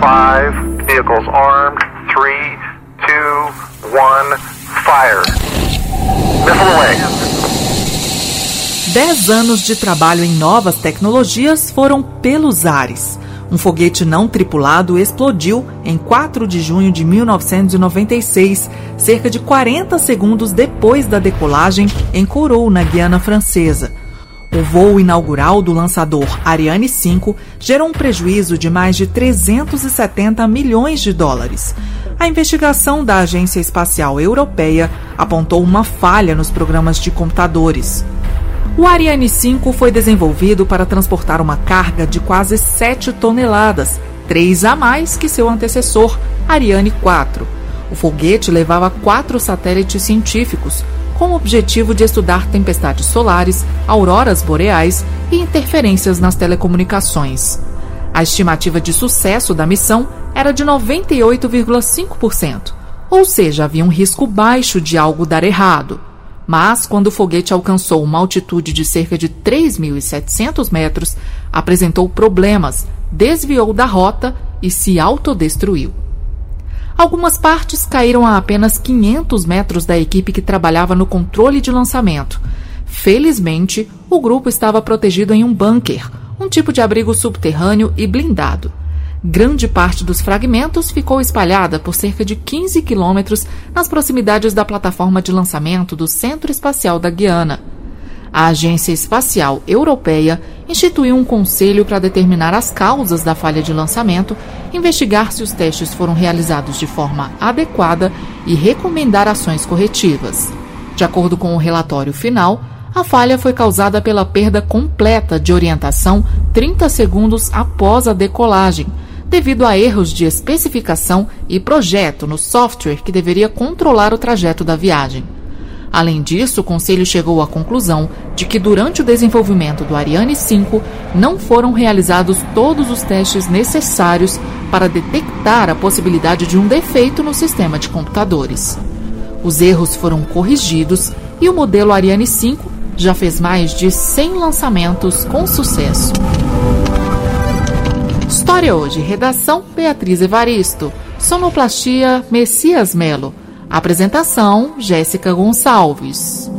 Five vehicles armed. Three, two, one, fire. Missile away. Dez anos de trabalho em novas tecnologias foram pelos ares. Um foguete não tripulado explodiu em 4 de junho de 1996, cerca de 40 segundos depois da decolagem em Kourou, na Guiana Francesa. O voo inaugural do lançador Ariane 5 gerou um prejuízo de mais de 370 milhões de dólares. A investigação da Agência Espacial Europeia apontou uma falha nos programas de computadores. O Ariane 5 foi desenvolvido para transportar uma carga de quase 7 toneladas, três a mais que seu antecessor, Ariane 4. O foguete levava quatro satélites científicos, com o objetivo de estudar tempestades solares, auroras boreais e interferências nas telecomunicações. A estimativa de sucesso da missão era de 98,5%, ou seja, havia um risco baixo de algo dar errado. Mas, quando o foguete alcançou uma altitude de cerca de 3.700 metros, apresentou problemas, desviou da rota e se autodestruiu. Algumas partes caíram a apenas 500 metros da equipe que trabalhava no controle de lançamento. Felizmente, o grupo estava protegido em um bunker, um tipo de abrigo subterrâneo e blindado. Grande parte dos fragmentos ficou espalhada por cerca de 15 quilômetros nas proximidades da plataforma de lançamento do Centro Espacial da Guiana. A Agência Espacial Europeia instituiu um conselho para determinar as causas da falha de lançamento, investigar se os testes foram realizados de forma adequada e recomendar ações corretivas. De acordo com o relatório final, a falha foi causada pela perda completa de orientação 30 segundos após a decolagem devido a erros de especificação e projeto no software que deveria controlar o trajeto da viagem. Além disso, o Conselho chegou à conclusão de que durante o desenvolvimento do Ariane 5 não foram realizados todos os testes necessários para detectar a possibilidade de um defeito no sistema de computadores. Os erros foram corrigidos e o modelo Ariane 5 já fez mais de 100 lançamentos com sucesso. História hoje, redação Beatriz Evaristo, sonoplastia Messias Melo, apresentação Jéssica Gonçalves.